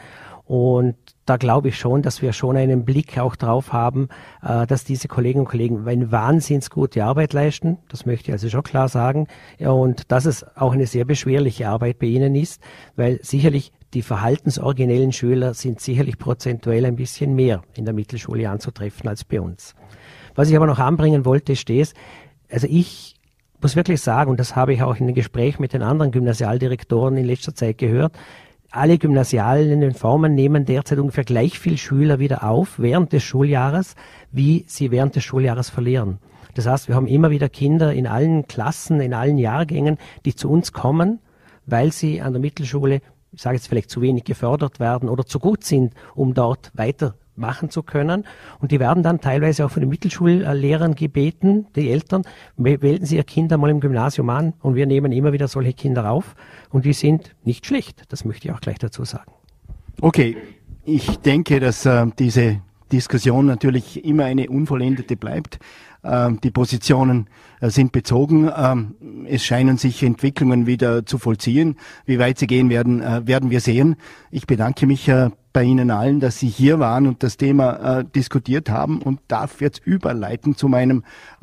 und da glaube ich schon, dass wir schon einen Blick auch drauf haben, äh, dass diese Kolleginnen und Kollegen eine wahnsinns gute Arbeit leisten. Das möchte ich also schon klar sagen. und dass es auch eine sehr beschwerliche Arbeit bei Ihnen ist, weil sicherlich die verhaltensoriginellen Schüler sind sicherlich prozentuell ein bisschen mehr in der Mittelschule anzutreffen als bei uns. Was ich aber noch anbringen wollte, steht, also ich muss wirklich sagen, und das habe ich auch in den Gesprächen mit den anderen Gymnasialdirektoren in letzter Zeit gehört, alle gymnasialen Formen nehmen derzeit ungefähr gleich viel Schüler wieder auf während des Schuljahres, wie sie während des Schuljahres verlieren. Das heißt, wir haben immer wieder Kinder in allen Klassen, in allen Jahrgängen, die zu uns kommen, weil sie an der Mittelschule ich sage jetzt vielleicht zu wenig gefördert werden oder zu gut sind, um dort weitermachen zu können. Und die werden dann teilweise auch von den Mittelschullehrern gebeten, die Eltern, melden Sie Ihr Kind einmal im Gymnasium an und wir nehmen immer wieder solche Kinder auf und die sind nicht schlecht. Das möchte ich auch gleich dazu sagen. Okay, ich denke, dass äh, diese Diskussion natürlich immer eine unvollendete bleibt. Ähm, die Positionen äh, sind bezogen. Ähm, es scheinen sich Entwicklungen wieder zu vollziehen. Wie weit sie gehen werden, äh, werden wir sehen. Ich bedanke mich äh, bei Ihnen allen, dass Sie hier waren und das Thema diskutiert haben und darf jetzt überleiten zu meinem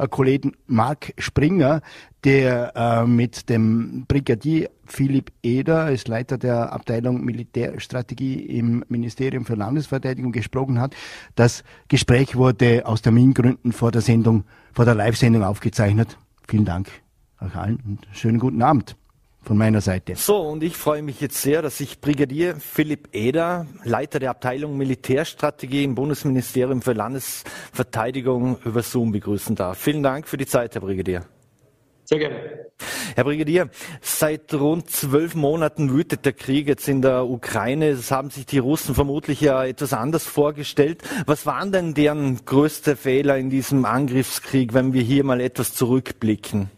Kollegen Marc Springer, der mit dem Brigadier Philipp Eder als Leiter der Abteilung Militärstrategie im Ministerium für Landesverteidigung gesprochen hat. Das Gespräch wurde aus Termingründen vor der Sendung vor der Live-Sendung aufgezeichnet. Vielen Dank euch allen und schönen guten Abend von meiner Seite. So, und ich freue mich jetzt sehr, dass ich Brigadier Philipp Eder, Leiter der Abteilung Militärstrategie im Bundesministerium für Landesverteidigung über Zoom begrüßen darf. Vielen Dank für die Zeit, Herr Brigadier. Sehr gerne. Herr Brigadier, seit rund zwölf Monaten wütet der Krieg jetzt in der Ukraine. Das haben sich die Russen vermutlich ja etwas anders vorgestellt. Was waren denn deren größte Fehler in diesem Angriffskrieg, wenn wir hier mal etwas zurückblicken?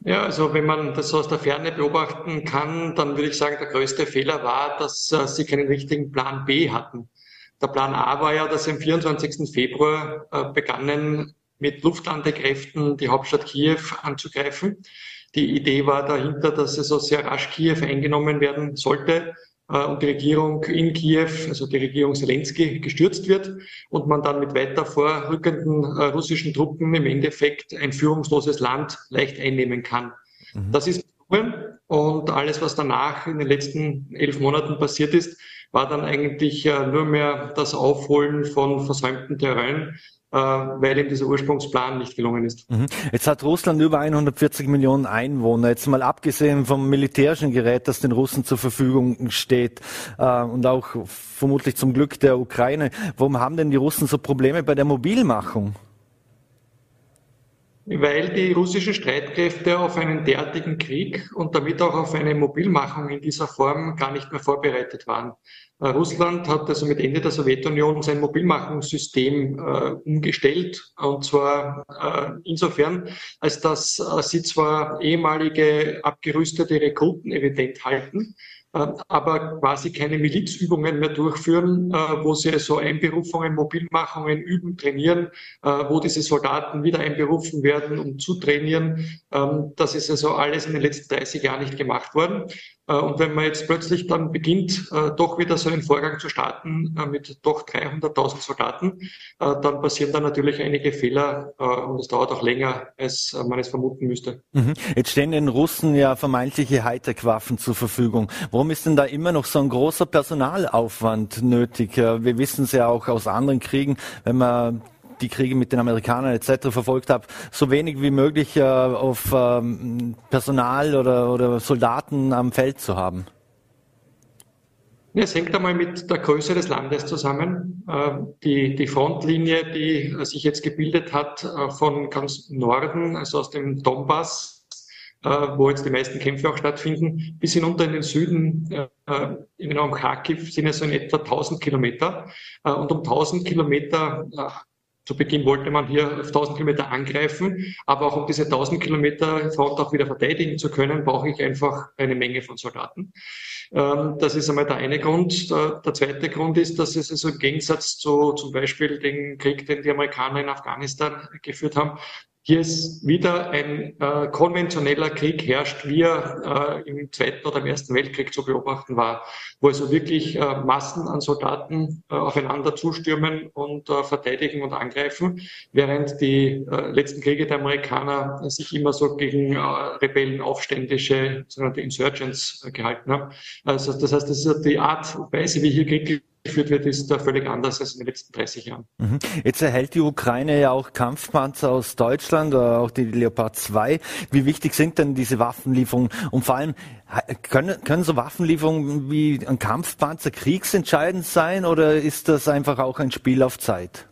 Ja, also wenn man das aus der Ferne beobachten kann, dann würde ich sagen, der größte Fehler war, dass äh, sie keinen richtigen Plan B hatten. Der Plan A war ja, dass sie am 24. Februar äh, begannen, mit Luftlandekräften die Hauptstadt Kiew anzugreifen. Die Idee war dahinter, dass es so sehr rasch Kiew eingenommen werden sollte äh, und die Regierung in Kiew, also die Regierung Zelensky, gestürzt wird und man dann mit weiter vorrückenden äh, russischen Truppen im Endeffekt ein führungsloses Land leicht einnehmen kann. Mhm. Das ist und alles, was danach in den letzten elf Monaten passiert ist, war dann eigentlich äh, nur mehr das Aufholen von versäumten Terrain, weil ihm dieser Ursprungsplan nicht gelungen ist. Mhm. Jetzt hat Russland über 140 Millionen Einwohner. Jetzt mal abgesehen vom militärischen Gerät, das den Russen zur Verfügung steht äh, und auch vermutlich zum Glück der Ukraine. Warum haben denn die Russen so Probleme bei der Mobilmachung? Weil die russischen Streitkräfte auf einen derartigen Krieg und damit auch auf eine Mobilmachung in dieser Form gar nicht mehr vorbereitet waren. Äh, Russland hat also mit Ende der Sowjetunion sein Mobilmachungssystem äh, umgestellt. Und zwar äh, insofern, als dass äh, sie zwar ehemalige abgerüstete Rekruten evident halten, äh, aber quasi keine Milizübungen mehr durchführen, äh, wo sie so Einberufungen, Mobilmachungen üben, trainieren, wo diese Soldaten wieder einberufen werden, um zu trainieren. Ähm, das ist also alles in den letzten 30 Jahren nicht gemacht worden. Äh, und wenn man jetzt plötzlich dann beginnt, äh, doch wieder so einen Vorgang zu starten äh, mit doch 300.000 Soldaten, dann passieren da natürlich einige Fehler und es dauert auch länger, als man es vermuten müsste. Mhm. Jetzt stehen den Russen ja vermeintliche Hightech-Waffen zur Verfügung. Warum ist denn da immer noch so ein großer Personalaufwand nötig? Wir wissen es ja auch aus anderen Kriegen, wenn man die Kriege mit den Amerikanern etc. verfolgt habe, so wenig wie möglich äh, auf ähm, Personal oder, oder Soldaten am Feld zu haben? Es hängt einmal mit der Größe des Landes zusammen. Äh, die, die Frontlinie, die sich jetzt gebildet hat äh, von ganz Norden, also aus dem Donbass, äh, wo jetzt die meisten Kämpfe auch stattfinden, bis hinunter in den Süden, in den Raum Kharkiv, sind es so in etwa 1000 Kilometer. Und um 1000 Kilometer zu Beginn wollte man hier auf 1000 Kilometer angreifen, aber auch um diese 1000 Kilometer Front auch wieder verteidigen zu können, brauche ich einfach eine Menge von Soldaten. Ähm, das ist einmal der eine Grund. Der zweite Grund ist, dass es also im Gegensatz zu zum Beispiel den Krieg, den die Amerikaner in Afghanistan geführt haben, hier ist wieder ein äh, konventioneller Krieg herrscht, wie er äh, im Zweiten oder im Ersten Weltkrieg zu beobachten war, wo also wirklich äh, Massen an Soldaten äh, aufeinander zustürmen und äh, verteidigen und angreifen, während die äh, letzten Kriege der Amerikaner sich immer so gegen Rebellen, Aufständische, sogenannte Insurgents gehalten haben. Also das heißt, das ist die Art und Weise, wie hier Krieg geführt wird, ist da völlig anders als in den letzten 30 Jahren. Mhm. Jetzt erhält die Ukraine ja auch Kampfpanzer aus Deutschland, auch die Leopard 2. Wie wichtig sind denn diese Waffenlieferungen? Und vor allem, können, können so Waffenlieferungen wie ein Kampfpanzer kriegsentscheidend sein oder ist das einfach auch ein Spiel auf Zeit?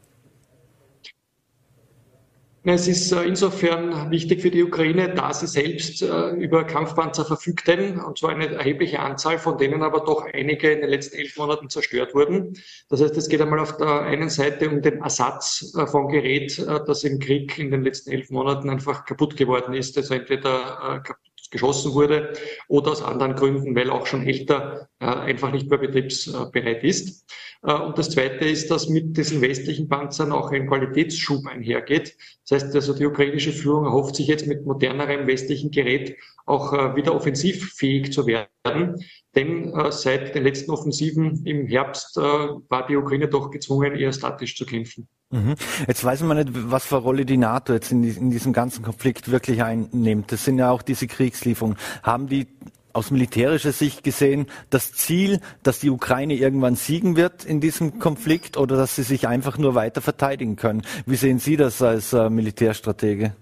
Es ist äh, insofern wichtig für die Ukraine, da sie selbst äh, über Kampfpanzer verfügten, und zwar eine erhebliche Anzahl, von denen aber doch einige in den letzten elf Monaten zerstört wurden. Das heißt, es geht einmal auf der einen Seite um den Ersatz äh, von Gerät, das im Krieg in den letzten elf Monaten einfach kaputt geworden ist, also entweder geschossen wurde oder aus anderen Gründen, weil auch schon älter einfach nicht mehr betriebsbereit ist. Äh, und das Zweite ist, dass mit diesen westlichen Panzern auch ein Qualitätsschub einhergeht. Das heißt also, die ukrainische Führung erhofft sich jetzt mit modernerem westlichen Gerät auch äh, wieder offensivfähig zu werden. Denn äh, seit den letzten Offensiven im Herbst war die Ukraine doch gezwungen, eher statisch zu kämpfen. Mhm. Jetzt weiß man nicht, was für eine Rolle die NATO jetzt in, diesem ganzen Konflikt wirklich einnimmt. Das sind ja auch diese Kriegslieferungen. Haben die aus militärischer Sicht gesehen das Ziel, dass die Ukraine irgendwann siegen wird in diesem Konflikt oder dass sie sich einfach nur weiter verteidigen können? Wie sehen Sie das als äh, Militärstratege?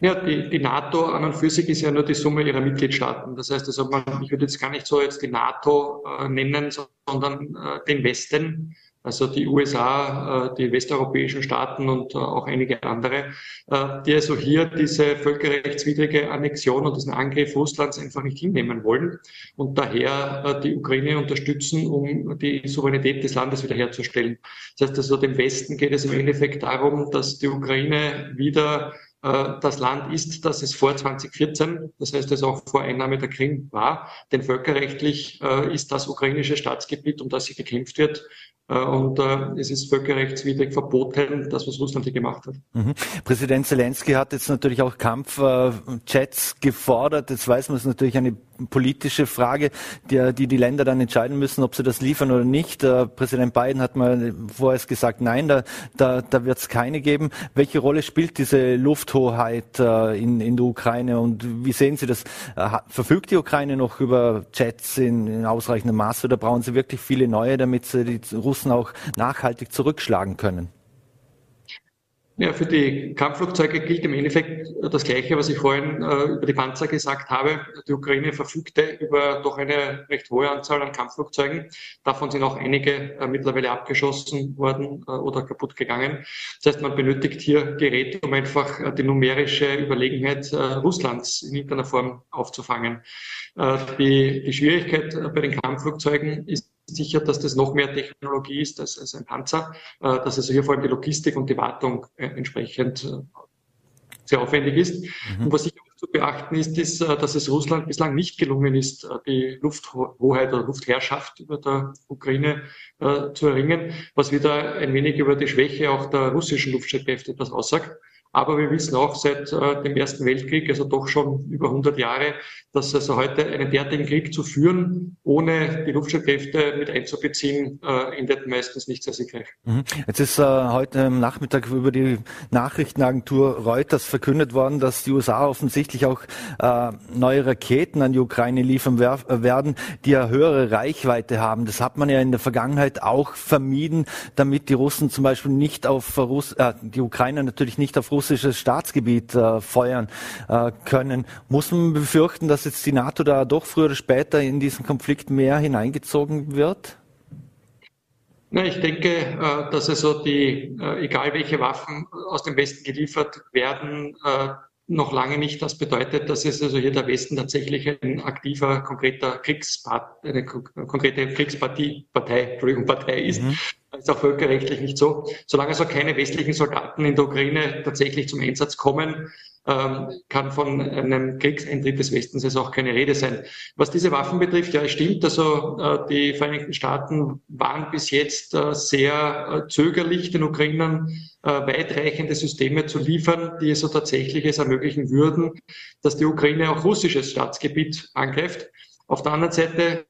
Ja, die, die NATO an und für sich ist ja nur die Summe ihrer Mitgliedstaaten. Das heißt, also man, ich würde jetzt gar nicht so jetzt die NATO äh, nennen, sondern äh, den Westen also die USA, äh, die westeuropäischen Staaten und äh, auch einige andere, äh, die also hier diese völkerrechtswidrige Annexion und diesen Angriff Russlands einfach nicht hinnehmen wollen und daher die Ukraine unterstützen, um die Souveränität des Landes wiederherzustellen. Das heißt also, dem Westen geht es im Endeffekt darum, dass die Ukraine wieder das Land ist, das es vor 2014, das heißt es auch vor Einnahme der Krim war. Denn völkerrechtlich ist das ukrainische Staatsgebiet, um das hier gekämpft wird, und äh, es ist völkerrechtswidrig verboten, das, was Russland hier gemacht hat. Mhm. Präsident Zelensky hat jetzt natürlich auch Kampfjets gefordert. Jetzt weiß man es natürlich eine politische Frage, die, die, die Länder dann entscheiden müssen, ob sie das liefern oder nicht. Äh, Präsident Biden hat mal vorher gesagt, nein, da, da, da wird es keine geben. Welche Rolle spielt diese Lufthoheit äh, in, in der Ukraine und wie sehen Sie das? Äh, verfügt die Ukraine noch über Jets in, in ausreichendem Maße oder brauchen sie wirklich viele neue, damit sie die Russen auch nachhaltig zurückschlagen können? Ja, für die Kampfflugzeuge gilt im Endeffekt das Gleiche, was ich vorhin äh, über die Panzer gesagt habe. Die Ukraine verfügte über doch eine recht hohe Anzahl an Kampfflugzeugen. Davon sind auch einige äh, mittlerweile abgeschossen worden äh, oder kaputt gegangen. Das heißt, man benötigt hier Geräte, um einfach äh, die numerische Überlegenheit äh, Russlands in irgendeiner Form aufzufangen. Äh, die, die Schwierigkeit bei den Kampfflugzeugen ist sicher, dass das noch mehr Technologie ist als, als ein Panzer, äh, dass also hier vor allem die Logistik und die Wartung äh, entsprechend äh, sehr aufwendig ist. Mhm. Und was sicher auch zu beachten ist, ist, dass es Russland bislang nicht gelungen ist, die Lufthoheit oder Luftherrschaft über der Ukraine äh, zu erringen, was wieder ein wenig über die Schwäche auch der russischen Luftstreitkräfte etwas aussagt. Aber wir wissen auch seit äh, dem Ersten Weltkrieg, also doch schon über 100 Jahre, dass also heute einen derartigen Krieg zu führen, ohne die Luftstreitkräfte mit einzubeziehen, äh, endet meistens nicht sehr siegreich. Mhm. Jetzt ist äh, heute Nachmittag über die Nachrichtenagentur Reuters verkündet worden, dass die USA offensichtlich auch äh, neue Raketen an die Ukraine liefern werden, die ja höhere Reichweite haben. Das hat man ja in der Vergangenheit auch vermieden, damit die Russen zum Beispiel nicht auf Russ äh, die Ukrainer natürlich nicht auf Russland russisches Staatsgebiet äh, feuern äh, können. Muss man befürchten, dass jetzt die NATO da doch früher oder später in diesen Konflikt mehr hineingezogen wird? Ich denke, äh, dass also die, äh, egal welche Waffen aus dem Westen geliefert werden, äh, noch lange nicht das bedeutet, dass es also hier der Westen tatsächlich ein aktiver, konkreter Kriegspart, eine konkrete Kriegspartie, Partei, Entschuldigung, Partei ist. Mhm. Das ist auch völkerrechtlich nicht so. Solange also keine westlichen Soldaten in der Ukraine tatsächlich zum Einsatz kommen, kann von einem Kriegseintritt des Westens jetzt auch keine Rede sein. Was diese Waffen betrifft, ja, es stimmt. Also äh, die Vereinigten Staaten waren bis jetzt äh, sehr äh, zögerlich, den Ukrainern weitreichende Systeme zu liefern, die es so tatsächlich es ermöglichen würden, dass die Ukraine auch russisches Staatsgebiet angreift. Auf der anderen Seite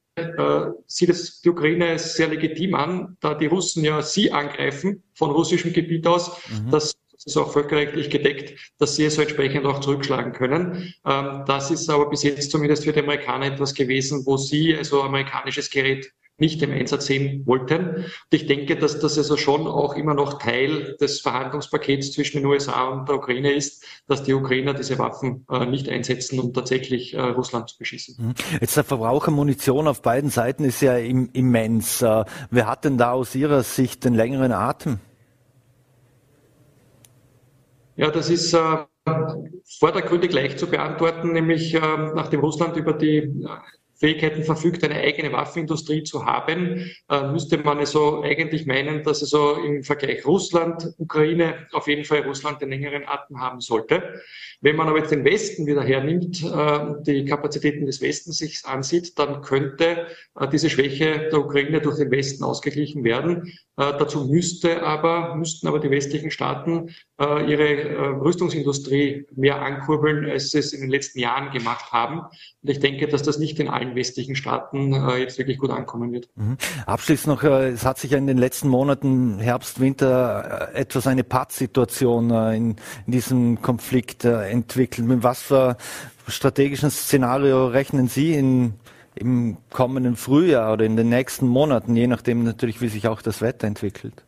sieht es die Ukraine sehr legitim an, da die Russen ja sie angreifen von russischem Gebiet aus. Mhm. Das ist auch völkerrechtlich gedeckt, dass sie es entsprechend auch zurückschlagen können. Ähm, das ist aber bis jetzt zumindest für die Amerikaner etwas gewesen, wo sie also amerikanisches Gerät nicht im Einsatz sehen wollten. Und ich denke, dass das also schon auch immer noch Teil des Verhandlungspakets zwischen den USA und der Ukraine ist, dass die Ukrainer diese Waffen äh, nicht einsetzen, um tatsächlich äh, Russland zu beschießen. Mhm. Jetzt der Verbrauch Munition auf beiden Seiten ist ja im, immens. Äh, wer hat denn da aus Ihrer Sicht den längeren Atem? Ja, das ist äh, vordergründig leicht zu beantworten, nämlich äh, nachdem Russland über die äh, Fähigkeiten verfügt, eine eigene Waffenindustrie zu haben, äh, müsste man also eigentlich meinen, dass also im Vergleich Russland, Ukraine auf jeden Fall Russland den längeren Atem haben sollte. Wenn man aber jetzt den Westen wieder hernimmt, äh, die Kapazitäten des Westens sich ansieht, dann könnte äh, diese Schwäche der Ukraine durch den Westen ausgeglichen werden. Dazu müsste aber, müssten aber die westlichen Staaten ihre Rüstungsindustrie mehr ankurbeln, als sie es in den letzten Jahren gemacht haben. Und ich denke, dass das nicht in allen westlichen Staaten jetzt wirklich gut ankommen wird. Mhm. Abschließend noch, es hat sich ja in den letzten Monaten Herbst, Winter etwas eine Pattsituation in, in diesem Konflikt entwickelt. Mit was für strategischen Szenario rechnen Sie in im kommenden Frühjahr oder in den nächsten Monaten, je nachdem natürlich, wie sich auch das Wetter entwickelt?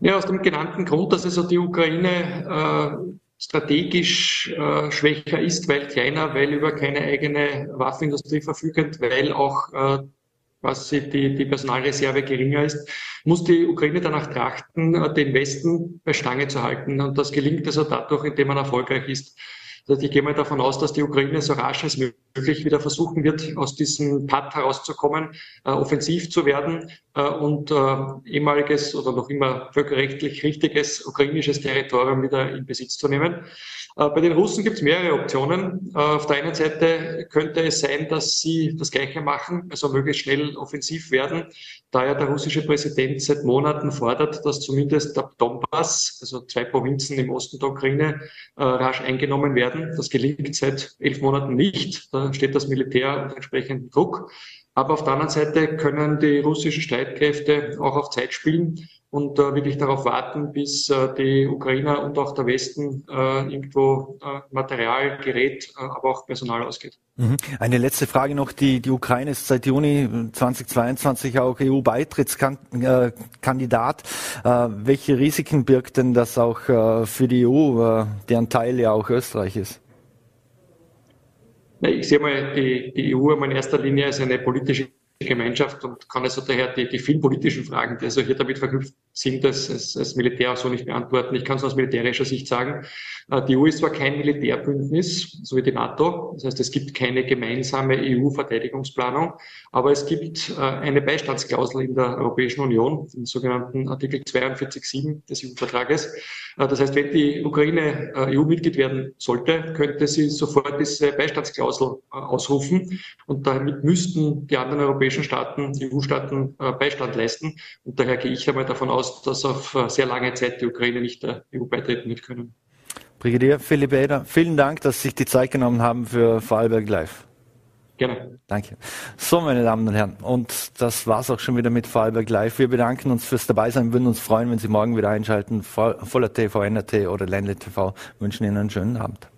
Ja, aus dem genannten Grund, dass also die Ukraine äh, strategisch äh, schwächer ist, weil kleiner, weil über keine eigene Waffenindustrie verfügend, weil auch äh, quasi die, die Personalreserve geringer ist, muss die Ukraine danach trachten, äh, den Westen bei Stange zu halten. Und das gelingt also dadurch, indem man erfolgreich ist. Also ich gehe mal davon aus, dass die Ukraine so rasch als möglich wieder versuchen wird, aus diesem Patt herauszukommen, äh, offensiv zu werden äh, und äh, ehemaliges oder noch immer völkerrechtlich richtiges ukrainisches Territorium wieder in Besitz zu nehmen. Äh, bei den Russen gibt es mehrere Optionen. Äh, auf der einen Seite könnte es sein, dass sie das Gleiche machen, also möglichst schnell offensiv werden, da ja der russische Präsident seit Monaten fordert, dass zumindest der Donbass, also zwei Provinzen im Osten der Ukraine, äh, rasch eingenommen werden. Das gelingt seit elf Monaten nicht. Da steht das Militär unter entsprechendem Druck. Aber auf der anderen Seite können die russischen Streitkräfte auch auf Zeit spielen und äh, wirklich darauf warten, bis äh, die Ukrainer und auch der Westen äh, irgendwo äh, Material, Gerät, äh, aber auch Personal ausgeht. Mhm. Eine letzte Frage noch. Die, die Ukraine ist seit Juni 2022 auch EU-Beitrittskandidat. Äh, welche Risiken birgt denn das auch für die EU, deren Teil ja auch Österreich ist? Ich sehe mal die, die EU in erster Linie als eine politische Gemeinschaft und kann also daher die, die vielen politischen Fragen, die also hier damit verknüpft sind, als, als, Militär auch so nicht beantworten. Ich kann es aus militärischer Sicht sagen. Äh, die EU ist zwar kein Militärbündnis, so wie die NATO. Das heißt, es gibt keine gemeinsame EU-Verteidigungsplanung, aber es gibt äh, eine Beistandsklausel in der Europäischen Union, den sogenannten Artikel 42.7 des EU-Vertrages. Äh, das heißt, wenn die Ukraine EU-Mitglied werden sollte, könnte sie sofort diese Beistandsklausel ausrufen und damit müssten die anderen europäischen Staaten, EU-Staaten Beistand leisten. Und daher gehe ich einmal davon aus, dass auf sehr lange Zeit die Ukraine nicht der EU beitreten wird können. Brigadier Philipp Eder, vielen Dank, dass Sie sich die Zeit genommen haben für Vorarlberg Live. Gerne. Danke. So, meine Damen und Herren, und das war's auch schon wieder mit Vorarlberg Live. Wir bedanken uns fürs Dabeisein, würden uns freuen, wenn Sie morgen wieder einschalten. Voller TV, NRT oder Ländle TV wünschen Ihnen einen schönen Abend.